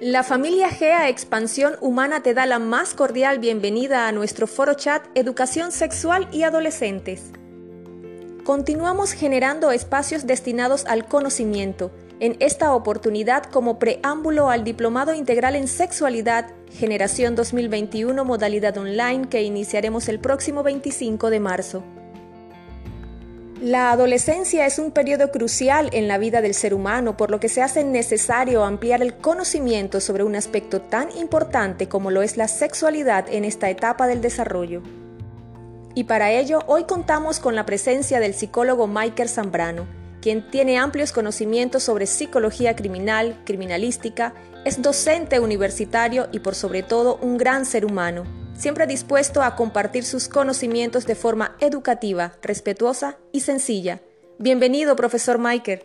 La familia GEA Expansión Humana te da la más cordial bienvenida a nuestro foro chat Educación Sexual y Adolescentes. Continuamos generando espacios destinados al conocimiento, en esta oportunidad como preámbulo al Diplomado Integral en Sexualidad, Generación 2021, modalidad online que iniciaremos el próximo 25 de marzo. La adolescencia es un periodo crucial en la vida del ser humano, por lo que se hace necesario ampliar el conocimiento sobre un aspecto tan importante como lo es la sexualidad en esta etapa del desarrollo. Y para ello, hoy contamos con la presencia del psicólogo Michael Zambrano, quien tiene amplios conocimientos sobre psicología criminal, criminalística, es docente universitario y por sobre todo un gran ser humano siempre dispuesto a compartir sus conocimientos de forma educativa, respetuosa y sencilla. Bienvenido, profesor Michael.